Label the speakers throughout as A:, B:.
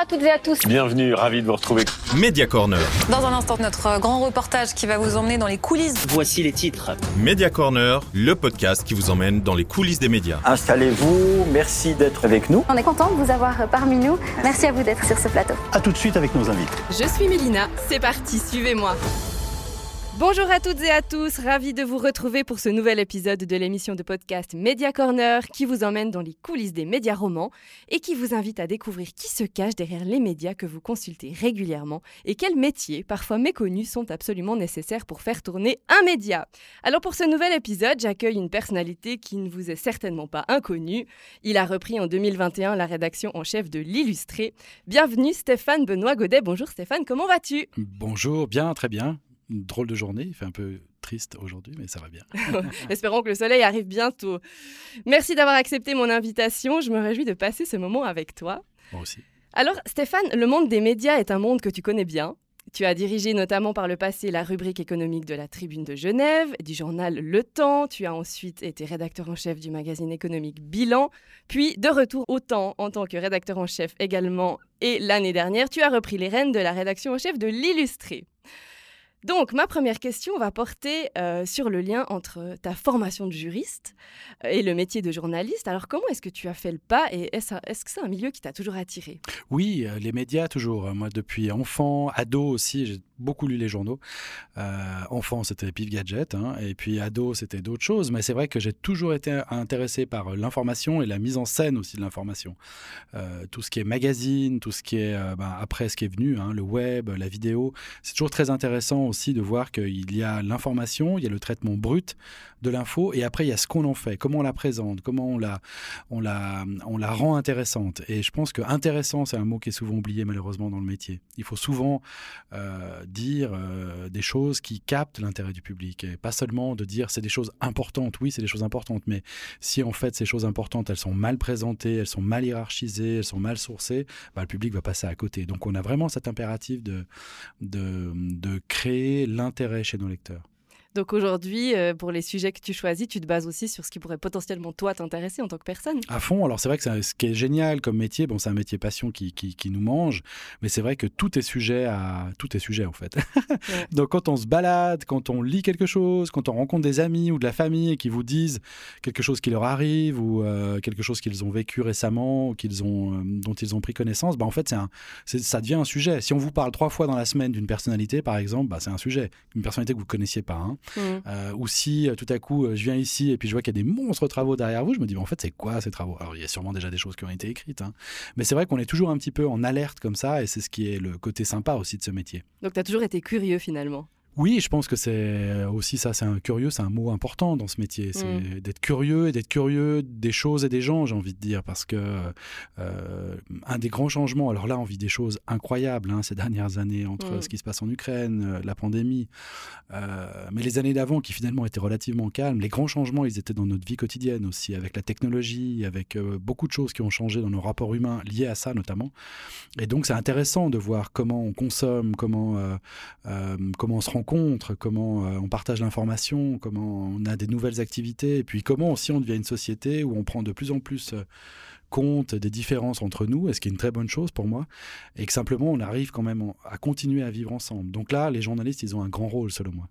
A: à toutes et à tous.
B: Bienvenue, ravi de vous retrouver.
C: Media Corner.
D: Dans un instant, notre grand reportage qui va vous emmener dans les coulisses.
E: Voici les titres.
C: Media Corner, le podcast qui vous emmène dans les coulisses des médias.
F: Installez-vous, merci d'être avec nous.
A: On est content de vous avoir parmi nous. Merci à vous d'être sur ce plateau.
G: A tout de suite avec nos invités.
H: Je suis Mélina, c'est parti, suivez-moi. Bonjour à toutes et à tous, ravi de vous retrouver pour ce nouvel épisode de l'émission de podcast Media Corner qui vous emmène dans les coulisses des médias romans et qui vous invite à découvrir qui se cache derrière les médias que vous consultez régulièrement et quels métiers, parfois méconnus, sont absolument nécessaires pour faire tourner un média. Alors pour ce nouvel épisode, j'accueille une personnalité qui ne vous est certainement pas inconnue. Il a repris en 2021 la rédaction en chef de l'Illustré. Bienvenue Stéphane Benoît Godet. Bonjour Stéphane, comment vas-tu?
G: Bonjour, bien, très bien une drôle de journée. Il fait un peu triste aujourd'hui, mais ça va bien.
H: Espérons que le soleil arrive bientôt. Merci d'avoir accepté mon invitation. Je me réjouis de passer ce moment avec toi.
G: Moi aussi.
H: Alors, Stéphane, le monde des médias est un monde que tu connais bien. Tu as dirigé notamment par le passé la rubrique économique de la Tribune de Genève, du journal Le Temps. Tu as ensuite été rédacteur en chef du magazine économique Bilan, puis de retour au Temps en tant que rédacteur en chef également. Et l'année dernière, tu as repris les rênes de la rédaction en chef de l'Illustré. Donc, ma première question va porter euh, sur le lien entre ta formation de juriste euh, et le métier de journaliste. Alors, comment est-ce que tu as fait le pas et est-ce, que c'est un milieu qui t'a toujours attiré?
G: Oui, euh, les médias toujours. Moi, depuis enfant, ado aussi, j'ai beaucoup lu les journaux. enfant, c'était Pif Gadget, hein, et puis ado, c'était d'autres choses. Mais c'est vrai que j'ai toujours été intéressé par l'information et la mise en scène aussi de l'information. tout ce qui est magazine, tout ce qui est ben, après ce qui est venu, hein, le web, la vidéo, c'est toujours très intéressant aussi de voir qu'il y a l'information, il y a le traitement brut de l'info, et après il y a ce qu'on en fait, comment on la présente, comment on la, on la, on la rend intéressante. Et je pense que intéressant, c'est un mot qui est souvent oublié malheureusement dans le métier. Il faut souvent euh, dire euh, des choses qui captent l'intérêt du public, et pas seulement de dire c'est des choses importantes. Oui, c'est des choses importantes, mais si en fait ces choses importantes, elles sont mal présentées, elles sont mal hiérarchisées, elles sont mal sourcées, bah, le public va passer à côté. Donc on a vraiment cet impératif de, de, de créer l'intérêt chez nos lecteurs.
H: Donc aujourd'hui, euh, pour les sujets que tu choisis, tu te bases aussi sur ce qui pourrait potentiellement toi t'intéresser en tant que personne.
G: À fond. Alors c'est vrai que ce qui est génial comme métier, bon, c'est un métier passion qui, qui, nous mange, mais c'est vrai que tout est sujet à tout est sujet en fait. Donc quand on se balade, quand on lit quelque chose, quand on rencontre des amis ou de la famille qui vous disent quelque chose qui leur arrive ou euh, quelque chose qu'ils ont vécu récemment ou qu'ils ont euh, dont ils ont pris connaissance, bah en fait c'est un, ça devient un sujet. Si on vous parle trois fois dans la semaine d'une personnalité, par exemple, bah, c'est un sujet, une personnalité que vous connaissiez pas. Hein. Mm. Euh, ou si euh, tout à coup euh, je viens ici et puis je vois qu'il y a des monstres travaux derrière vous, je me dis en fait c'est quoi ces travaux? Alors il y a sûrement déjà des choses qui ont été écrites, hein. mais c'est vrai qu'on est toujours un petit peu en alerte comme ça et c'est ce qui est le côté sympa aussi de ce métier.
H: Donc tu as toujours été curieux finalement?
G: Oui, je pense que c'est aussi ça, c'est un curieux, c'est un mot important dans ce métier. C'est mm. d'être curieux et d'être curieux des choses et des gens, j'ai envie de dire, parce que euh, un des grands changements, alors là, on vit des choses incroyables hein, ces dernières années entre mm. ce qui se passe en Ukraine, euh, la pandémie, euh, mais les années d'avant qui finalement étaient relativement calmes, les grands changements, ils étaient dans notre vie quotidienne aussi, avec la technologie, avec beaucoup de choses qui ont changé dans nos rapports humains liés à ça notamment. Et donc c'est intéressant de voir comment on consomme, comment, comment on se rend comment euh, on partage l'information, comment on a des nouvelles activités, et puis comment aussi on devient une société où on prend de plus en plus euh, compte des différences entre nous, et ce qui est une très bonne chose pour moi, et que simplement on arrive quand même à continuer à vivre ensemble. Donc là, les journalistes, ils ont un grand rôle selon moi.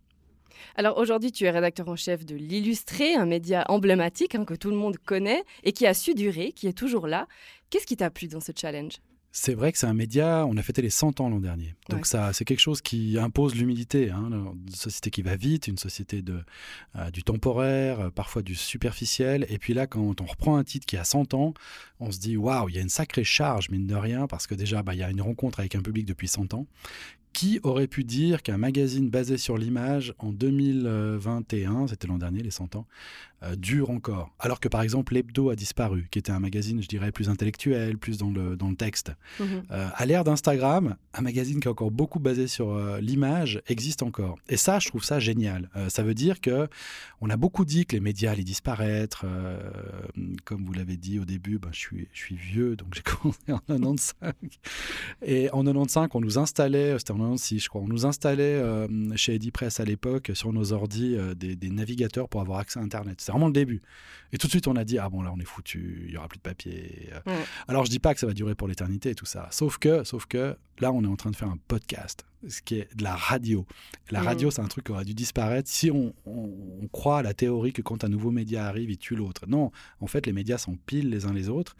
H: Alors aujourd'hui, tu es rédacteur en chef de l'Illustré, un média emblématique hein, que tout le monde connaît et qui a su durer, qui est toujours là. Qu'est-ce qui t'a plu dans ce challenge?
G: C'est vrai que c'est un média, on a fêté les 100 ans l'an dernier. Donc ça, c'est quelque chose qui impose l'humilité. Hein, une société qui va vite, une société de, euh, du temporaire, euh, parfois du superficiel. Et puis là, quand on reprend un titre qui a 100 ans, on se dit, waouh, il y a une sacrée charge, mine de rien, parce que déjà, bah, il y a une rencontre avec un public depuis 100 ans. Qui aurait pu dire qu'un magazine basé sur l'image en 2021, c'était l'an dernier, les 100 ans, euh, dure encore? Alors que par exemple l'Hebdo a disparu, qui était un magazine, je dirais, plus intellectuel, plus dans le, dans le texte. Mhm. Euh, à l'ère d'Instagram, un magazine qui est encore beaucoup basé sur euh, l'image existe encore. Et ça, je trouve ça génial. ça veut dire que on a beaucoup dit que les médias allaient disparaître. comme vous l'avez dit au début, ben, je, suis, je suis vieux, donc j'ai commencé en 95. Et en 95, on nous installait, c'était 96 je crois, on nous installait chez Edipress à l'époque sur nos ordis des, des navigateurs pour avoir accès à Internet C'était vraiment le début. Et tout de suite, on a dit, ah bon, là, on est foutu, il y aura plus de papier. Alors, je dis pas que ça va durer pour l'éternité et tout ça. Sauf que, sauf que, là, on est en train de faire un podcast, ce qui est de la radio. La radio, c'est un truc qui aurait dû disparaître si on, croit à la théorie que quand un nouveau média arrive, il tue l'autre. Non, en fait, les médias s'empilent les uns les autres.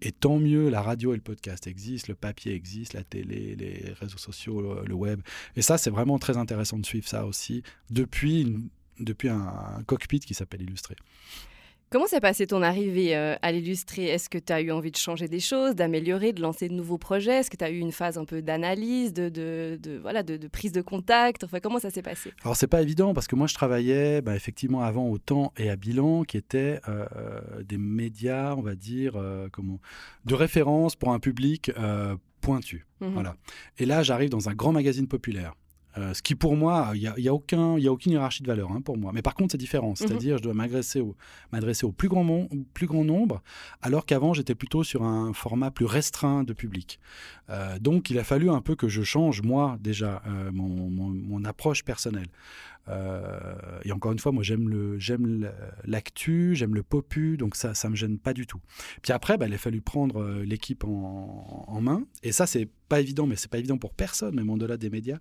G: Et tant mieux, la radio et le podcast existent, le papier existe, la télé, les réseaux sociaux, le web. Et ça, c'est vraiment très intéressant de suivre ça aussi depuis, depuis un cockpit qui s'appelle Illustré.
H: Comment s'est passé ton arrivée euh, à l'illustré Est-ce que tu as eu envie de changer des choses, d'améliorer, de lancer de nouveaux projets? Est-ce que tu as eu une phase un peu d'analyse, de, de, voilà, de, prise de contact? Enfin, comment ça s'est passé?
G: Alors, c'est pas évident parce que moi, je travaillais bah, effectivement avant au Temps et à Bilan, qui étaient euh, des médias, on va dire, euh, comment, de référence pour un public pointu. Mmh voilà. Et là, j'arrive dans un grand magazine populaire. Euh, ce qui pour moi, il n'y a, y a, aucun, a aucune hiérarchie de valeur hein, pour moi. Mais par contre, c'est différent. Mhm. C'est-à-dire, je dois m'adresser au, au plus, grand plus grand nombre, alors qu'avant, j'étais plutôt sur un format plus restreint de public. Euh, donc, il a fallu un peu que je change, moi, déjà, euh, mon, mon, approche personnelle. Et encore une fois, moi, j'aime le, j'aime l'actu, j'aime le popu, donc ça, ça me gêne pas du tout. Puis après, bah, il a fallu prendre l'équipe en, en, main, et ça, c'est pas évident, mais c'est pas évident pour personne, même au-delà des médias,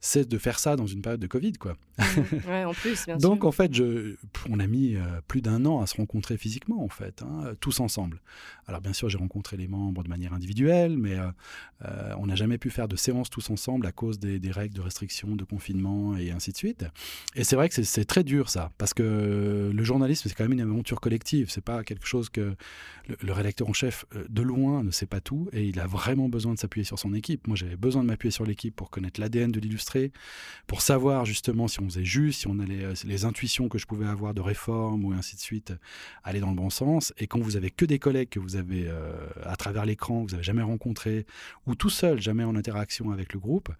G: c'est de faire ça dans une période de Covid, quoi.
H: Mmh. en plus, bien
G: Donc, en fait, je, on a mis euh, plus d'un an à se rencontrer physiquement, en fait, hein, tous ensemble. Alors, bien sûr, j'ai rencontré les membres de manière individuelle, mais euh, euh, on n'a jamais pu faire de séances tous ensemble à cause des, règles de restriction, de confinement et ainsi de suite. Et c'est vrai que c'est très dur, ça, parce que le journalisme, c'est quand même une aventure collective. C'est pas quelque chose que le, rédacteur en chef, de loin, ne sait pas tout, et il a vraiment besoin de s'appuyer sur son équipe. Moi, j'avais besoin de m'appuyer sur l'équipe pour connaître l'ADN de l'illustré, pour savoir justement si on faisait juste, si on allait, euh, les intuitions que je pouvais avoir de réforme ou ainsi de suite, aller dans le bon sens. Et quand vous avez que des collègues que vous avez euh, à travers l'écran, que vous n'avez jamais rencontrés, ou tout seul, jamais en interaction avec le groupe,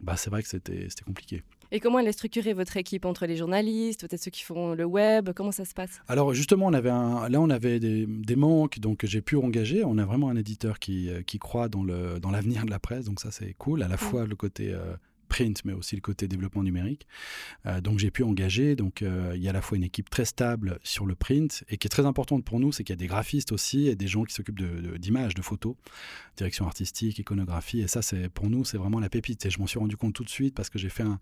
G: bah, c'est vrai que c'était compliqué.
H: Et comment elle est structurée votre équipe entre les journalistes, peut-être ceux qui font le web Comment ça se passe?
G: Alors justement, on avait là on avait des, manques, donc j'ai pu engager. On a vraiment un éditeur qui, euh, qui croit dans l'avenir de la presse, donc ça c'est cool. À la fois le côté euh, print, mais aussi le côté développement numérique. Euh, donc j'ai pu engager. Donc il y a à la fois une équipe très stable sur le print et qui est très importante pour nous, c'est qu'il y a des graphistes aussi et des gens qui s'occupent d'images, de, de, photos, direction artistique, iconographie. Et ça, c'est pour nous, c'est vraiment la pépite. Et je m'en suis rendu compte tout de suite parce que j'ai fait un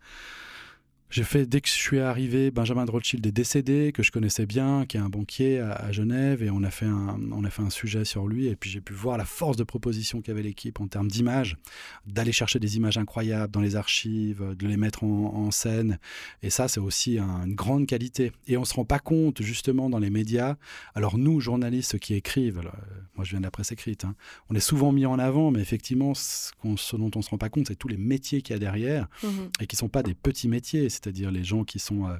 G: j'ai fait, dès que je suis arrivé, Benjamin de Rothschild est décédé, que je connaissais bien, qui est un banquier à, Genève, et on a, fait un, on a fait un sujet sur lui, et puis j'ai pu voir la force de proposition qu'avait l'équipe en termes d'images, d'aller chercher des images incroyables dans les archives, de les mettre en, scène, et ça, c'est aussi une grande qualité. Et on ne se rend pas compte, justement, dans les médias, alors nous, journalistes qui écrivent, moi je viens de la presse écrite, hein, on est souvent mis en avant, mais effectivement, ce, dont on ne se rend pas compte, c'est tous les métiers qu'il y a derrière, mmh et qui ne sont pas des petits métiers, c'est-à-dire les gens qui sont euh,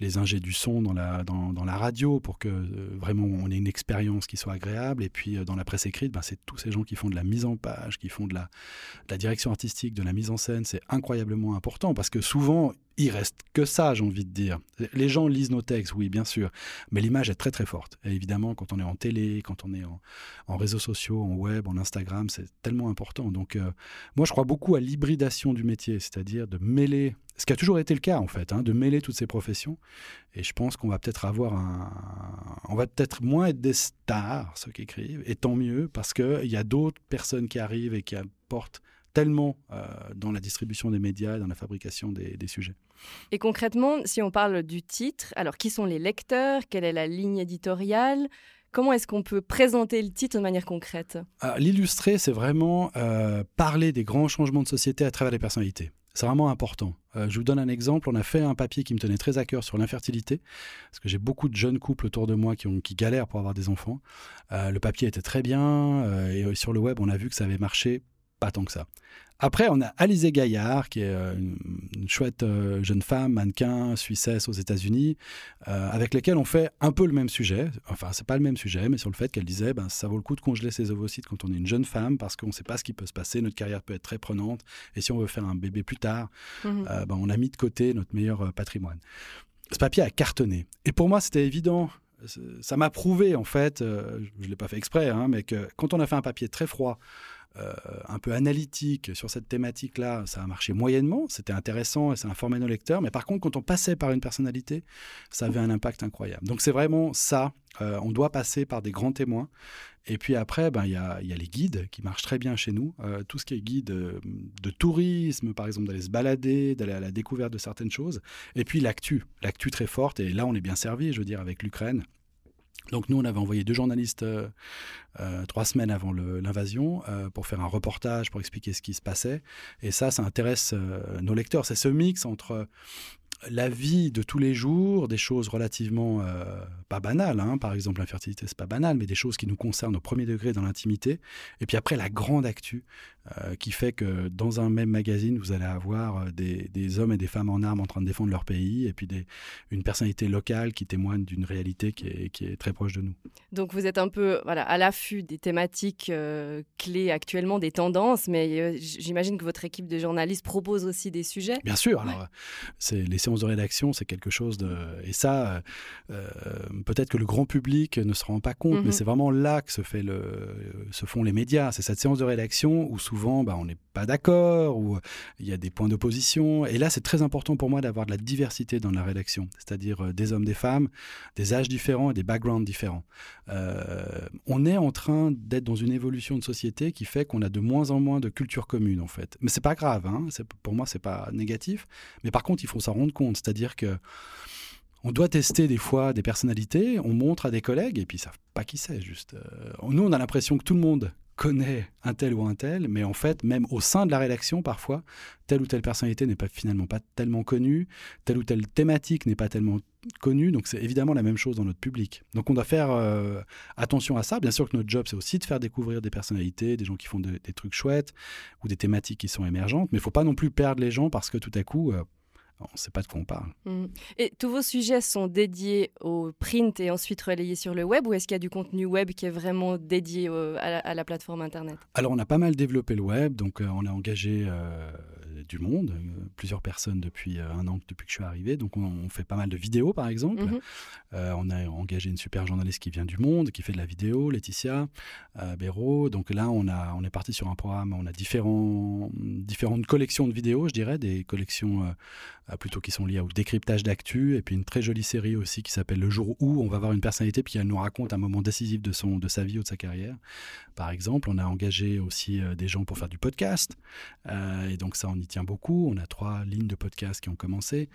G: les ingés du son dans la, dans, dans la radio pour que euh, vraiment on ait une expérience qui soit agréable. Et puis euh, dans la presse écrite, ben, c'est tous ces gens qui font de la mise en page, qui font de la, la direction artistique, de la mise en scène. C'est incroyablement important parce que souvent, il reste que ça, j'ai envie de dire. Les gens lisent nos textes, oui, bien sûr, mais l'image est très très forte. Et évidemment, quand on est en télé, quand on est en, en réseaux sociaux, en web, en Instagram, c'est tellement important. Donc, moi, je crois beaucoup à l'hybridation du métier, c'est-à-dire de mêler ce qui a toujours été le cas en fait, hein, de mêler toutes ces professions. Et je pense qu'on va peut-être avoir un, on va peut-être moins être des stars ceux qui écrivent, et tant mieux parce qu'il y a d'autres personnes qui arrivent et qui apportent tellement euh, dans la distribution des médias, dans la fabrication des, sujets.
H: Et concrètement, si on parle du titre, alors qui sont les lecteurs? Quelle est la ligne éditoriale? Comment est-ce qu'on peut présenter le titre de manière concrète?
G: Ah, L'illustré, c'est vraiment euh, parler des grands changements de société à travers les personnalités. C'est vraiment important. Euh, je vous donne un exemple. On a fait un papier qui me tenait très à cœur sur l'infertilité, parce que j'ai beaucoup de jeunes couples autour de moi qui, ont, qui galèrent pour avoir des enfants. Euh, le papier était très bien, euh, et sur le web, on a vu que ça avait marché pas tant que ça. Après, on a Alizé Gaillard, qui est euh, une, chouette euh, jeune femme, mannequin, suissesse aux États-Unis, euh, avec laquelle on fait un peu le même sujet. Enfin, c'est pas le même sujet, mais sur le fait qu'elle disait, ben, ça vaut le coup de congeler ses ovocytes quand on est une jeune femme, parce qu'on ne sait pas ce qui peut se passer, notre carrière peut être très prenante, et si on veut faire un bébé plus tard, mmh ben, on a mis de côté notre meilleur patrimoine. Ce papier a cartonné. Et pour moi, c'était évident ça m'a prouvé en fait, je ne l'ai pas fait exprès, hein, mais que quand on a fait un papier très froid, un peu analytique sur cette thématique-là, ça a marché moyennement, c'était intéressant et ça informait nos lecteurs, mais par contre quand on passait par une personnalité, ça avait un impact incroyable. Donc c'est vraiment ça, on doit passer par des grands témoins et puis après, ben, il y, a, y, a, les guides qui marchent très bien chez nous. Euh, tout ce qui est guide euh, de tourisme, par exemple, d'aller se balader, d'aller à la découverte de certaines choses. Et puis l'actu, l'actu très forte. Et là, on est bien servi, je veux dire, avec l'Ukraine. Donc nous, on avait envoyé deux journalistes euh, trois semaines avant l'invasion pour faire un reportage, pour expliquer ce qui se passait. Et ça, ça intéresse nos lecteurs. C'est ce mix entre la vie de tous les jours, des choses relativement euh, pas banales, hein. par exemple l'infertilité c'est pas banal, mais des choses qui nous concernent au premier degré dans l'intimité, et puis après la grande actu euh, qui fait que dans un même magazine vous allez avoir euh, des, hommes et des femmes en armes en train de défendre leur pays, et puis une personnalité locale qui témoigne d'une réalité qui est, très proche de nous.
H: Donc vous êtes un peu voilà, à l'affût des thématiques clés actuellement, des tendances, mais j'imagine que votre équipe de journalistes propose aussi des sujets.
G: Bien sûr, alors c'est les séances de rédaction, c'est quelque chose de... Et ça, euh, peut-être que le grand public ne se rend pas compte, mais mhm. c'est vraiment là que se, fait le, se font les médias. C'est cette séance de rédaction où souvent bah, on n'est pas d'accord, où il y a des points d'opposition. Et là, c'est très important pour moi d'avoir de la diversité dans la rédaction, c'est-à-dire euh, des hommes, des femmes, des âges différents et des backgrounds différents. Euh, on est en train d'être dans une évolution de société qui fait qu'on a de moins en moins de culture commune, en fait. Mais c'est pas grave, hein. pour moi, c'est pas négatif. Mais par contre, il faut s'en rendre compte. C'est-à-dire que on doit tester des fois des personnalités, on montre à des collègues et puis ils savent pas qui c'est. Juste, euh, nous, on a l'impression que tout le monde connaît un tel ou un tel, mais en fait, même au sein de la rédaction, parfois, telle ou telle personnalité n'est pas finalement pas tellement connue, telle ou telle thématique n'est pas tellement connue, donc c'est évidemment la même chose dans notre public. Donc on doit faire euh, attention à ça. Bien sûr que notre job, c'est aussi de faire découvrir des personnalités, des gens qui font des trucs chouettes ou des thématiques qui sont émergentes, mais il faut pas non plus perdre les gens parce que tout à coup, euh, on ne sait pas de quoi on parle.
H: Mmh. Et tous vos sujets sont dédiés au print et ensuite relayés sur le web ou est-ce qu'il y a du contenu web qui est vraiment dédié à, la, plateforme Internet?
G: Alors on a pas mal développé le web, donc euh, on a engagé euh, du monde, euh, plusieurs personnes depuis un an, depuis que je suis arrivé, donc on, fait pas mal de vidéos par exemple. Mmh. on a engagé une super journaliste qui vient du monde, qui fait de la vidéo, Laetitia Béraud. Donc là on, a, on est parti sur un programme, on a différents, différentes collections de vidéos, je dirais, des collections euh, plutôt qui sont liés au décryptage d'actu, et puis une très jolie série aussi qui s'appelle Le jour où on va voir une personnalité, puis elle nous raconte un moment décisif de, son, de sa vie ou de sa carrière. Par exemple, on a engagé aussi euh, des gens pour faire du podcast, euh, et donc ça, on y tient beaucoup. On a trois lignes de podcast qui ont commencé.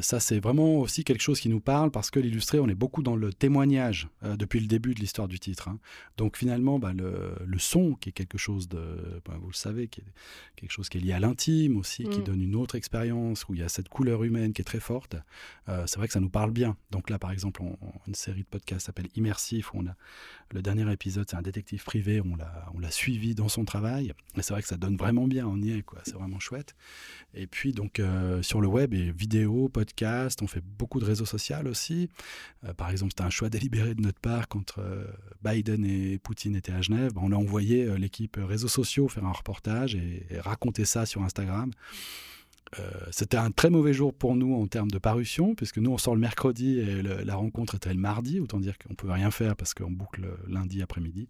G: ça, c'est vraiment aussi quelque chose qui nous parle, parce que l'illustré, on est beaucoup dans le témoignage depuis le début de l'histoire du titre. Hein. Donc finalement, bah, le, le, son, qui est quelque chose de, bah, vous le savez, qui est quelque chose qui est lié à l'intime aussi, qui mm. donne une autre expérience, où il y a cette couleur humaine qui est très forte, euh, c'est vrai que ça nous parle bien. Donc là, par exemple, une série de podcasts s'appelle Immersif, où on a le dernier épisode, c'est un détective privé, on l'a, on l'a suivi dans son travail, et c'est vrai que ça donne vraiment bien, on y est, quoi, c'est vraiment chouette. Et puis donc euh, sur le web, et vidéo, podcast, on fait beaucoup de réseaux sociaux aussi. Euh, par exemple, c'était un choix délibéré de notre part quand Biden et Poutine étaient à Genève, on a envoyé l'équipe réseaux sociaux faire un reportage et raconter ça sur Instagram. Euh, c'était un très mauvais jour pour nous en termes de parution, puisque nous on sort le mercredi et la rencontre était le mardi, autant dire qu'on ne pouvait rien faire parce qu'on boucle lundi après-midi.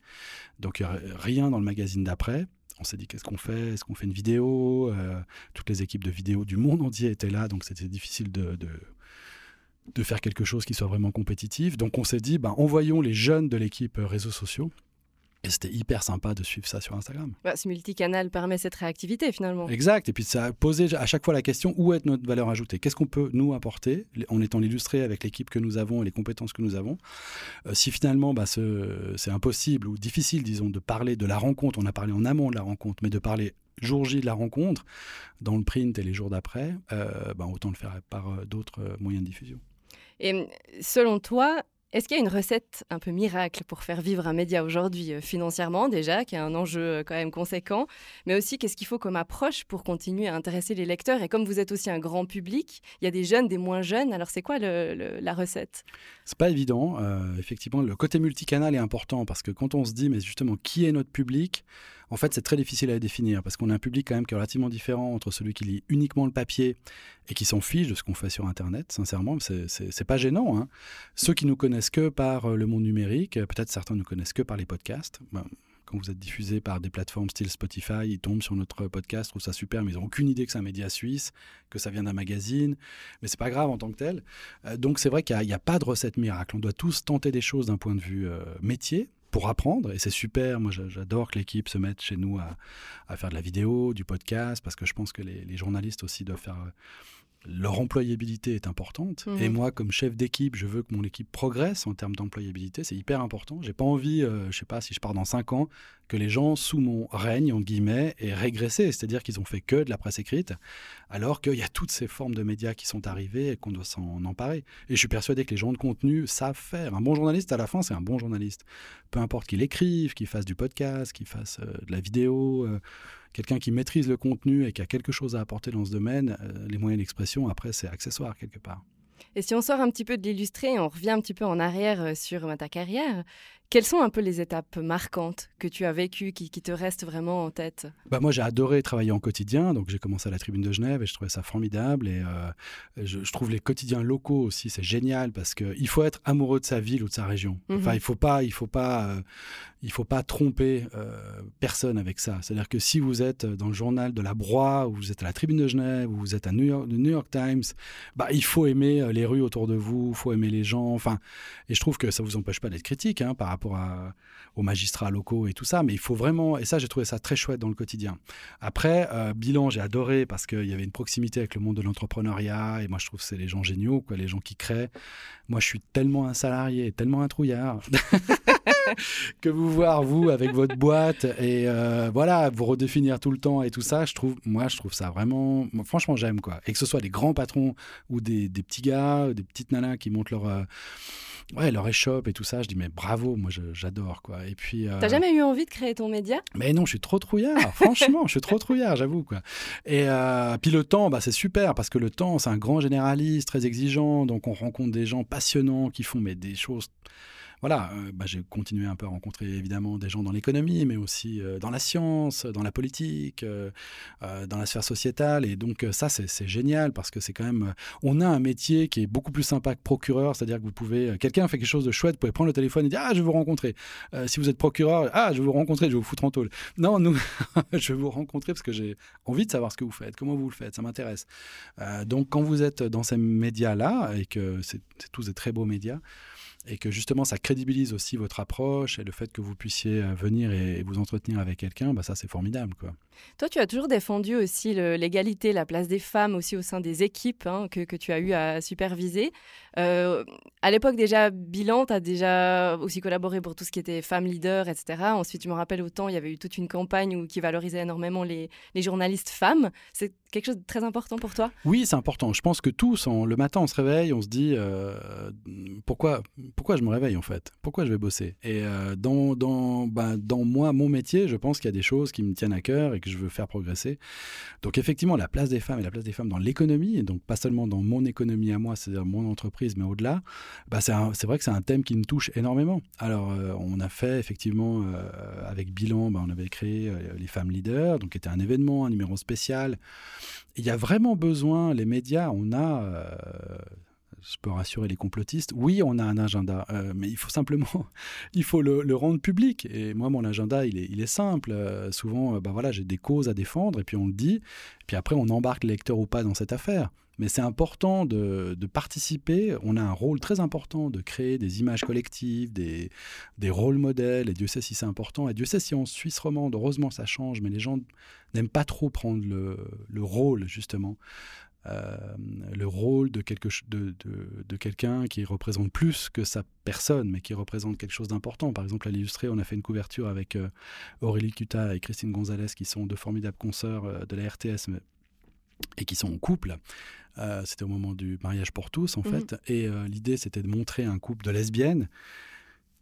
G: Donc rien dans le magazine d'après. On s'est dit qu'est-ce qu'on fait? Est-ce qu'on fait une vidéo? Euh, Toutes les équipes de vidéo du monde entier étaient là, donc c'était difficile de, de, faire quelque chose qui soit vraiment compétitif. Donc on s'est dit, ben, envoyons les jeunes de l'équipe réseaux sociaux et c'était hyper sympa de suivre ça sur Instagram.
H: Bah, ce multicanal permet cette réactivité finalement.
G: Exact. Et puis ça a posé à chaque fois la question où est notre valeur ajoutée? Qu'est-ce qu'on peut nous apporter en étant illustré avec l'équipe que nous avons et les compétences que nous avons? Euh, Si finalement bah, c'est impossible ou difficile, disons, de parler de la rencontre, on a parlé en amont de la rencontre, mais de parler jour J de la rencontre, dans le print et les jours d'après, euh, bah, autant le faire par euh, d'autres moyens de diffusion.
H: Et selon toi, est-ce qu'il y a une recette un peu miracle pour faire vivre un média aujourd'hui, euh, financièrement déjà, qui est un enjeu euh, quand même conséquent, mais aussi qu'est-ce qu'il faut comme approche pour continuer à intéresser les lecteurs? Et comme vous êtes aussi un grand public, il y a des jeunes, des moins jeunes, alors c'est quoi la recette?
G: C'est pas évident. Euh, effectivement, le côté multicanal est important parce que quand on se dit, mais justement, qui est notre public? En fait, c'est très difficile à définir parce qu'on a un public quand même qui est relativement différent entre celui qui lit uniquement le papier et qui s'en fiche de ce qu'on fait sur Internet. Sincèrement, c'est pas gênant. Hein. Ceux qui nous connaissent que par euh, le monde numérique, peut-être certains nous connaissent que par les podcasts. Ben, quand vous êtes diffusé par des plateformes style Spotify, ils tombent sur notre podcast, trouvent ça super, mais ils n'ont aucune idée que c'est un média suisse, que ça vient d'un magazine. Mais c'est pas grave en tant que tel. Euh, donc c'est vrai qu'il n'y a, pas de recette miracle. On doit tous tenter des choses d'un point de vue euh, métier pour apprendre. Et c'est super. Moi, j'adore que l'équipe se mette chez nous à, faire de la vidéo, du podcast, parce que je pense que les, les journalistes aussi doivent faire leur employabilité est importante. Et mhm. moi, comme chef d'équipe, je veux que mon équipe progresse en termes d'employabilité. C'est hyper important. J'ai pas envie, euh, je sais pas, si je pars dans 5 ans, que les gens sous mon règne, en guillemets, aient régressé. C'est-à-dire qu'ils ont fait que de la presse écrite, alors qu'il y a toutes ces formes de médias qui sont arrivées et qu'on doit s'en emparer. Et je suis persuadé que les gens de contenu savent faire. Un bon journaliste, à la fin, c'est un bon journaliste. Peu importe qu'il écrive, qu'il fasse du podcast, qu'il fasse euh, de la vidéo. Euh, quelqu'un qui maîtrise le contenu et qui a quelque chose à apporter dans ce domaine, euh, les moyens d'expression, après, c'est accessoire quelque part.
H: Et si on sort un petit peu de l'illustré, on revient un petit peu en arrière euh, sur ta carrière, quelles sont un peu les étapes marquantes que tu as vécues, qui, te restent vraiment en tête?
G: Bah Moi, j'ai adoré travailler en quotidien. Donc, j'ai commencé à la Tribune de Genève et je trouvais ça formidable. Et euh, je, trouve les quotidiens locaux aussi, c'est génial parce qu'il faut être amoureux de sa ville ou de sa région. Enfin, mhm. il ne faut pas, il faut pas, euh, il faut pas tromper euh, personne avec ça. C'est-à-dire que si vous êtes dans le journal de la Broye, ou vous êtes à la Tribune de Genève, ou vous êtes à New York, le New York Times, bah, il faut aimer les rues autour de vous, il faut aimer les gens. Enfin, et je trouve que ça ne vous empêche pas d'être critique hein, par rapport aux magistrats locaux et tout ça. Mais il faut vraiment, et ça j'ai trouvé ça très chouette dans le quotidien. Après, euh, bilan, j'ai adoré parce qu'il y avait une proximité avec le monde de l'entrepreneuriat et moi je trouve que c'est les gens géniaux, quoi, les gens qui créent. Moi je suis tellement un salarié, tellement un trouillard. que vous voir vous avec votre boîte et euh, voilà vous redéfinir tout le temps et tout ça je trouve moi je trouve ça vraiment franchement j'aime quoi et que ce soit des grands patrons ou des, petits gars des petites nanas qui montent leur euh, ouais, leur échoppe et tout ça. Je dis, mais bravo, moi j'adore quoi. Et puis.
H: Euh... T'as jamais eu envie de créer ton média?
G: Mais non, je suis trop trouillard. franchement, je suis trop trouillard, j'avoue quoi. Et euh, puis le temps, bah, c'est super parce que le temps, c'est un grand généraliste, très exigeant. Donc on rencontre des gens passionnants qui font mais des choses voilà, euh, bah, j'ai continué un peu à rencontrer évidemment des gens dans l'économie, mais aussi euh, dans la science, dans la politique, euh, dans la sphère sociétale. Et donc ça, c'est génial parce que c'est quand même, on a un métier qui est beaucoup plus sympa que procureur, c'est-à-dire que vous pouvez, quelqu'un fait quelque chose de chouette, vous pouvez prendre le téléphone et dire ah je veux vous rencontrer. si vous êtes procureur, ah je veux vous rencontrer, je vais vous foutre en tôle. Non, nous, je veux vous rencontrer parce que j'ai envie de savoir ce que vous faites, comment vous le faites, ça m'intéresse. donc quand vous êtes dans ces médias-là et que c'est tous des très beaux médias et que justement ça crédibilise aussi votre approche et le fait que vous puissiez euh, venir et, vous entretenir avec quelqu'un, bah ça c'est formidable quoi.
H: Toi tu as toujours défendu aussi l'égalité, la place des femmes aussi au sein des équipes hein, que, tu as eu à superviser. Euh, à l'époque déjà, Bilan, tu as déjà aussi collaboré pour tout ce qui était femmes leaders, etc. Ensuite, je me rappelle autant, il y avait eu toute une campagne où, qui valorisait énormément les, journalistes femmes. C'est quelque chose de très important pour toi?
G: Oui, c'est important. Je pense que tous, le matin, on se réveille, on se dit euh, pourquoi, pourquoi je me réveille en fait? Pourquoi je vais bosser? Et euh, dans, dans, bah, dans moi, mon métier, je pense qu'il y a des choses qui me tiennent à cœur que je veux faire progresser. Donc effectivement, la place des femmes et la place des femmes dans l'économie, et donc pas seulement dans mon économie à moi, c'est-à-dire mon entreprise, mais au-delà, bah, c'est vrai que c'est un thème qui me touche énormément. Alors, euh, on a fait effectivement, euh, avec Bilan, bah, on avait créé les femmes leaders, donc était un événement, un numéro spécial. Il y a vraiment besoin, les médias, on a je peux rassurer les complotistes, oui, on a un agenda, euh, mais il faut simplement, il faut le, rendre public. Et moi, mon agenda, il est, il est simple. Euh, souvent, ben voilà, j'ai des causes à défendre, et puis on le dit, et puis après, on embarque les lecteurs ou pas dans cette affaire. Mais c'est important de, participer. On a un rôle très important de créer des images collectives, des, des rôles modèles. Et Dieu sait si c'est important. Et Dieu sait si en Suisse romande, heureusement, ça change. Mais les gens n'aiment pas trop prendre le, le rôle, justement. Euh, le rôle de, quelque, de, de, quelqu'un qui représente plus que sa personne, mais qui représente quelque chose d'important. Par exemple, à l'illustré, on a fait une couverture avec euh, Aurélie Cuta et Christine Gonzalez, qui sont deux formidables consoeurs euh, de la RTS et qui sont en couple. c'était au moment du mariage pour tous, en mmh fait. Et l'idée, c'était de montrer un couple de lesbiennes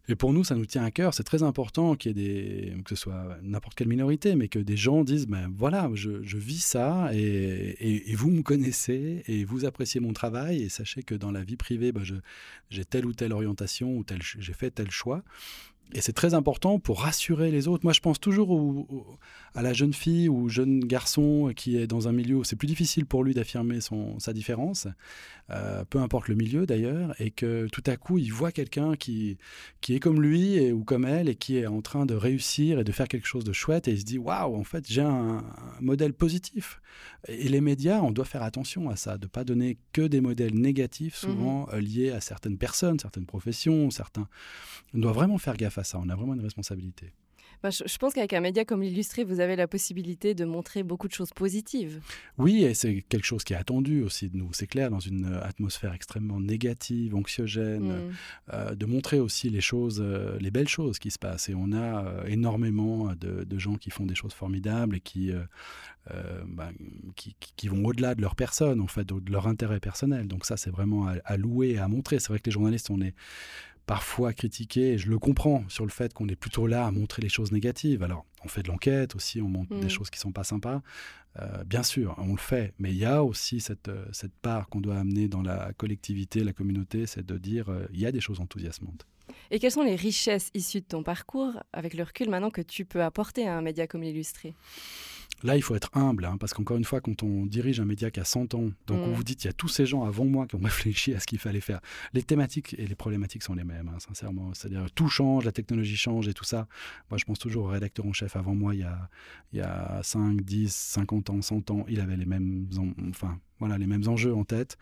G: et pour nous, ça nous tient à cœur. C'est très important qu'il y ait des, que ce soit n'importe quelle minorité, mais que des gens disent, ben voilà, je, vis ça et, et, vous me connaissez et vous appréciez mon travail et sachez que dans la vie privée, ben j'ai telle ou telle orientation ou j'ai fait tel choix. Et c'est très important pour rassurer les autres. Moi, je pense toujours à la jeune fille ou jeune garçon qui est dans un milieu où c'est plus difficile pour lui d'affirmer sa différence, euh, peu importe le milieu d'ailleurs, et que tout à coup, il voit quelqu'un qui, qui est comme lui et, ou comme elle et qui est en train de réussir et de faire quelque chose de chouette, et il se dit Waouh, en fait, j'ai un, modèle positif. Et, les médias, on doit faire attention à ça, de ne pas donner que des modèles négatifs, souvent mmh liés à certaines personnes, certaines professions, certains. On doit vraiment faire gaffe à ça, on a vraiment une responsabilité.
H: Bah, je, pense qu'avec un média comme l'Illustré, vous avez la possibilité de montrer beaucoup de choses positives.
G: Oui, et c'est quelque chose qui est attendu aussi de nous. C'est clair, dans une euh, atmosphère extrêmement négative, anxiogène, mm. euh, de montrer aussi les choses, euh, les belles choses qui se passent. Et on a énormément de, gens qui font des choses formidables et qui, bah, qui, vont au-delà de leur personne, en fait, de leur intérêt personnel. Donc ça, c'est vraiment à, à louer et à montrer. C'est vrai que les journalistes, on est parfois critiqué, et je le comprends, sur le fait qu'on est plutôt là à montrer les choses négatives. Alors, on fait de l'enquête aussi, on montre des mm. choses qui sont pas sympas. Euh, bien sûr, on le fait, mais il y a aussi cette, euh, cette part qu'on doit amener dans la collectivité, la communauté, c'est de dire euh, il y a des choses enthousiasmantes.
H: Et quelles sont les richesses issues de ton parcours, avec le recul maintenant, que tu peux apporter à un média comme l'Illustré?
G: Là, il faut être humble, hein, parce qu'encore une fois, quand on dirige un média qui a 100 ans, donc on mm. vous dit il y a tous ces gens avant moi qui ont réfléchi à ce qu'il fallait faire. Les thématiques et les problématiques sont les mêmes, hein, sincèrement. C'est-à-dire tout change, la technologie change et tout ça. Moi, je pense toujours au rédacteur en chef avant moi, il y a, il y a 5, 10, 50 ans, 100 ans, il avait les mêmes, enfin, voilà, les mêmes enjeux en tête.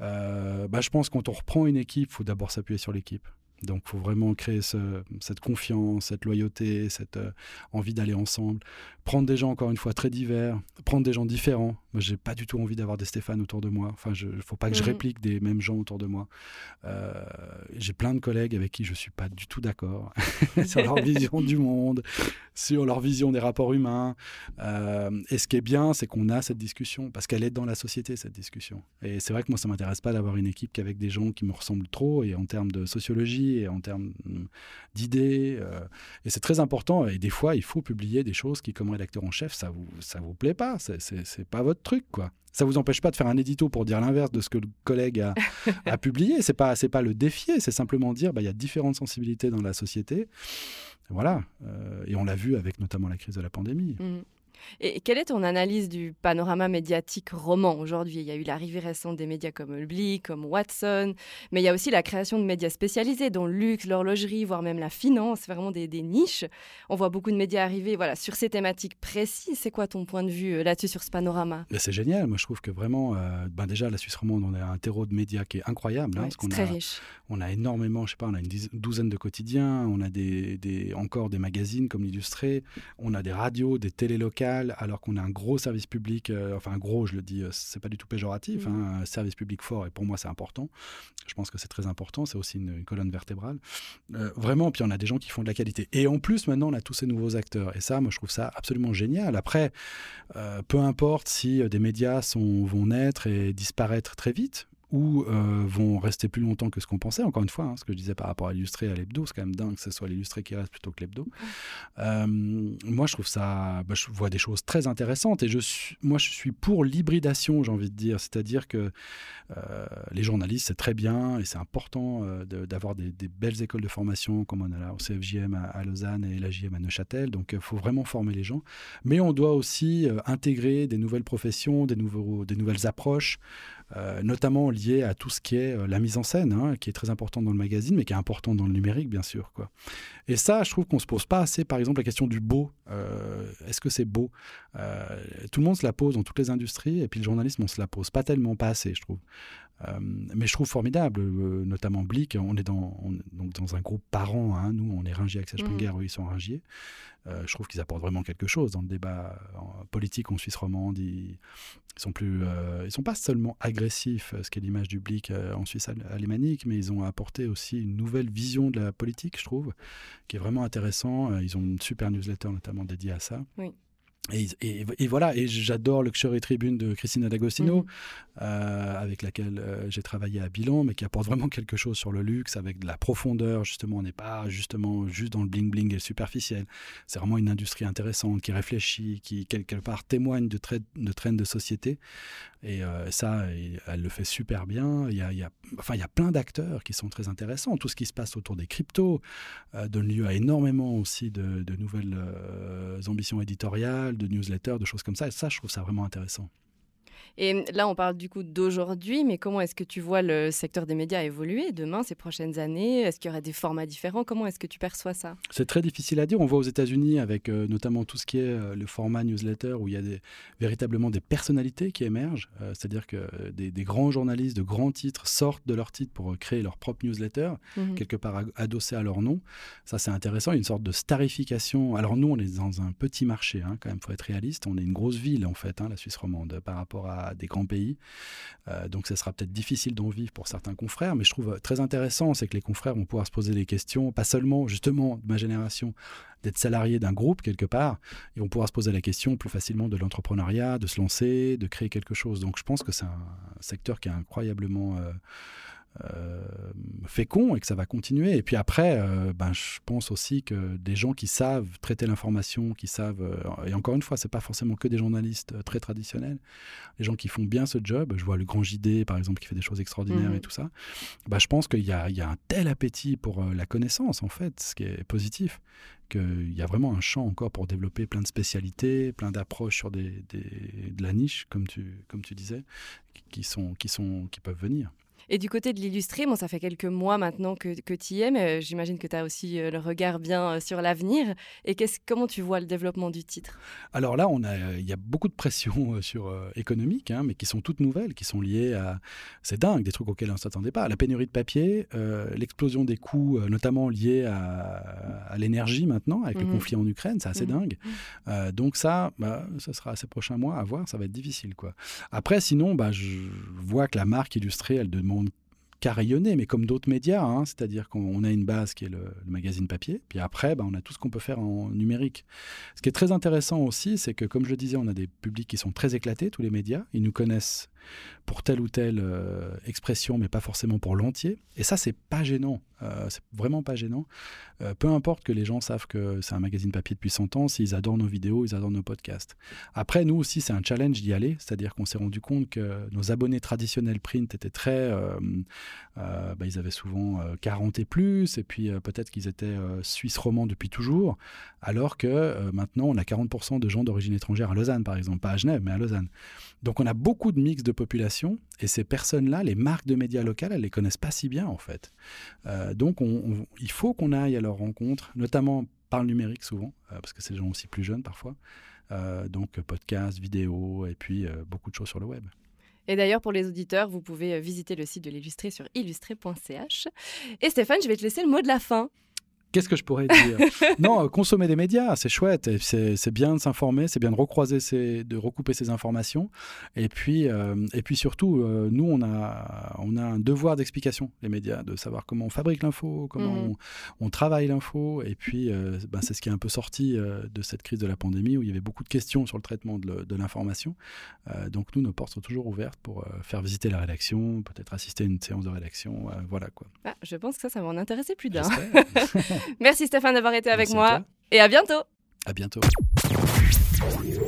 G: Euh, bah, je pense que quand on reprend une équipe, il faut d'abord s'appuyer sur l'équipe. Donc, il faut vraiment créer cette confiance, cette loyauté, cette euh, envie d'aller ensemble. Prendre des gens, encore une fois, très divers, prendre des gens différents. Moi, j'ai pas du tout envie d'avoir des Stéphane autour de moi. Enfin, il ne faut pas que je mhm. réplique des mêmes gens autour de moi. Euh, j'ai plein de collègues avec qui je suis pas du tout d'accord sur leur vision du monde, sur leur vision des rapports humains. Euh, et ce qui est bien, c'est qu'on a cette discussion parce qu'elle est dans la société, cette discussion. Et c'est vrai que moi, ça m'intéresse pas d'avoir une équipe avec des gens qui me ressemblent trop et en termes de sociologie et en termes d'idées. Euh, et c'est très important. Et des fois, il faut publier des choses qui, comme rédacteur en chef, ça vous, ça vous plaît pas. C'est pas votre truc, quoi. Ça vous empêche pas de faire un édito pour dire l'inverse de ce que le collègue a, a publié. C'est pas, c'est pas le défier. C'est simplement dire, bah, il y a différentes sensibilités dans la société. Voilà. Euh, et on l'a vu avec notamment la crise de la pandémie.
H: Mmh. Et quelle est ton analyse du panorama médiatique roman aujourd'hui? Il y a eu l'arrivée récente des médias comme Le comme Watson, mais il y a aussi la création de médias spécialisés, dont le luxe, l'horlogerie, voire même la finance, vraiment des, niches. On voit beaucoup de médias arriver voilà, sur ces thématiques précises. C'est quoi ton point de vue euh, là-dessus sur ce panorama?
G: C'est génial. Moi, je trouve que vraiment, euh, ben déjà, la Suisse romande, on a un terreau de médias qui est incroyable.
H: Hein, c'est très riche.
G: On a énormément, je sais pas, on a une douzaine de quotidiens, on a des, des encore des magazines comme l'Illustré, on a des radios, des télés locales alors qu'on a un gros service public, euh, enfin gros, je le dis, euh, c'est pas du tout péjoratif, mmh. hein, un service public fort, et pour moi c'est important. Je pense que c'est très important, c'est aussi une, colonne vertébrale. Euh, vraiment, puis on a des gens qui font de la qualité. Et en plus, maintenant, on a tous ces nouveaux acteurs. Et ça, moi, je trouve ça absolument génial. Après, peu importe si des médias sont, vont naître et disparaître très vite, ou euh, vont rester plus longtemps que ce qu'on pensait. Encore une fois, hein, ce que je disais par rapport à l'illustré à l'hebdo, c'est quand même dingue que ce soit l'illustré qui reste plutôt que l'hebdo. Euh, moi, je trouve ça, bah, je vois des choses très intéressantes et je suis, moi, je suis pour l'hybridation, j'ai envie de dire, c'est-à-dire que euh, les journalistes, c'est très bien et c'est important d'avoir des, belles écoles de formation comme on a là au CFJM à, Lausanne et l'AJM à Neuchâtel. Donc, il faut vraiment former les gens, mais on doit aussi intégrer des nouvelles professions, des nouveaux, des nouvelles approches. Euh, notamment lié à tout ce qui est euh, la mise en scène, hein, qui est très important dans le magazine, mais qui est important dans le numérique, bien sûr. Et ça, je trouve qu'on ne se pose pas assez, par exemple, la question du beau. Euh, est-ce que c'est beau? Tout le monde se la pose dans toutes les industries, et puis le journalisme, on se la pose pas tellement pas assez, je trouve. Mais je trouve formidable, notamment Blick, on est dans, donc dans un groupe parent, hein, nous on est Ringier avec Springer, mmh. eux ils sont Ringier. je trouve qu'ils apportent vraiment quelque chose dans le débat politique en Suisse romande. Ils, ils sont plus, euh, ils sont pas seulement agressifs, euh, ce qui est l'image du Blick euh, en Suisse alémanique, mais ils ont apporté aussi une nouvelle vision de la politique, je trouve, qui est vraiment intéressant. Ils ont une super newsletter notamment dédiée à ça.
H: Oui.
G: Et, voilà, et j'adore Luxury Tribune de Christina D'Agostino, mhm. euh, avec laquelle euh, j'ai travaillé à Bilan, mais qui apporte vraiment quelque chose sur le luxe, avec de la profondeur, justement. On n'est pas justement juste dans le bling-bling et le superficiel. C'est vraiment une industrie intéressante, qui réfléchit, qui quelque part témoigne de, de traînes de société. Et euh, ça, elle le fait super bien. Il y a, il y a, enfin, il y a plein d'acteurs qui sont très intéressants. Tout ce qui se passe autour des cryptos donne lieu à énormément aussi de, de nouvelles ambitions éditoriales de newsletters, de choses comme ça. Et ça, je trouve ça vraiment intéressant.
H: Et là, on parle du coup d'aujourd'hui, mais comment est-ce que tu vois le secteur des médias évoluer demain, ces prochaines années? Est-ce qu'il y aurait des formats différents? Comment est-ce que tu perçois ça?
G: C'est très difficile à dire. On voit aux États-Unis avec euh, notamment tout ce qui est euh, le format newsletter où il y a des, véritablement des personnalités qui émergent. Euh, c'est-à-dire que des, grands journalistes de grands titres sortent de leur titre pour créer leur propre newsletter, mhm. quelque part adossé à leur nom. Ça, c'est intéressant. Une sorte de starification. Alors nous, on est dans un petit marché, hein, quand même, il faut être réaliste. On est une grosse ville, en fait, hein, la Suisse romande, par rapport à des grands pays. Euh, donc ça sera peut-être difficile d'en vivre pour certains confrères, mais je trouve très intéressant, c'est que les confrères vont pouvoir se poser des questions, pas seulement justement de ma génération, d'être salarié d'un groupe quelque part, ils vont pouvoir se poser la question plus facilement de l'entrepreneuriat, de se lancer, de créer quelque chose. Donc je pense que c'est un secteur qui est incroyablement... Euh, euh, fécond et que ça va continuer. Et puis après, euh, ben, je pense aussi que des gens qui savent traiter l'information, qui savent, euh, et encore une fois, c'est pas forcément que des journalistes très traditionnels, les gens qui font bien ce job, je vois le grand JD par exemple qui fait des choses extraordinaires mmh et tout ça, ben, je pense qu'il y, y a, un tel appétit pour la connaissance en fait, ce qui est positif, qu'il y a vraiment un champ encore pour développer plein de spécialités, plein d'approches sur des, des, de la niche, comme tu, comme tu disais, qui, sont, qui, sont, qui peuvent venir.
H: Et du côté de l'illustré, bon, ça fait quelques mois maintenant que, que tu y es, mais euh, j'imagine que tu as aussi euh, le regard bien euh, sur l'avenir. Et comment tu vois le développement du titre?
G: Alors là, on a, il y a beaucoup de pressions sur, économiques, hein, mais qui sont toutes nouvelles, qui sont liées à... C'est dingue, des trucs auxquels on ne s'attendait pas. La pénurie de papier, l'explosion des coûts, notamment liés à, l'énergie maintenant, avec le mmh. conflit en Ukraine, c'est assez mmh. dingue. Mmh. donc ça, bah, ça sera ces prochains mois à voir, ça va être difficile. quoi. Après, sinon, bah, je vois que la marque illustrée, elle demande qu'à mais comme d'autres médias, hein, c'est-à-dire qu'on a une base qui est le, magazine papier, puis après, bah, on a tout ce qu'on peut faire en numérique. Ce qui est très intéressant aussi, c'est que, comme je le disais, on a des publics qui sont très éclatés, tous les médias, ils nous connaissent pour telle ou telle euh, expression, mais pas forcément pour l'entier. Et ça, c'est pas gênant. Euh, c'est vraiment pas gênant. Euh, peu importe que les gens savent que c'est un magazine papier depuis 100 ans, s'ils adorent nos vidéos, ils adorent nos podcasts. Après, nous aussi, c'est un challenge d'y aller, c'est-à-dire qu'on s'est rendu compte que nos abonnés traditionnels print étaient très. Bah, ils avaient souvent 40 et plus, et puis peut-être qu'ils étaient suisses romans depuis toujours, alors que maintenant, on a 40% de gens d'origine étrangère à Lausanne, par exemple, pas à Genève, mais à Lausanne. Donc on a beaucoup de mix de population et ces personnes-là, les marques de médias locales, elles les connaissent pas si bien en fait. Euh, donc il faut qu'on aille à leur rencontre, notamment par le numérique souvent, euh, parce que c'est des gens aussi plus jeunes parfois. Euh, donc podcast, vidéo et puis beaucoup de choses sur le web.
H: Et d'ailleurs, pour les auditeurs, vous pouvez visiter le site de l'illustré sur illustré.ch. Et Stéphane, je vais te laisser le mot de la fin.
G: Qu'est-ce que je pourrais dire? Non, consommer des médias, c'est chouette. C'est bien de s'informer, c'est bien de recroiser, de recouper ces informations. Et puis, euh, et puis surtout, euh, nous, on a, on a un devoir d'explication, les médias, de savoir comment on fabrique l'info, comment mhm. on, travaille l'info. Et puis, euh, ben, c'est ce qui est un peu sorti de cette crise de la pandémie, où il y avait beaucoup de questions sur le traitement de, l'information. donc, nous, nos portes sont toujours ouvertes pour faire visiter la rédaction, peut-être assister à une séance de rédaction. voilà quoi.
H: Ah, je pense que ça, ça va en intéresser plus d'un. Merci Stéphane d'avoir été avec moi et à bientôt.
G: À bientôt.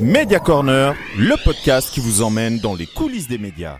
C: Media Corner, le podcast qui vous emmène dans les coulisses des médias.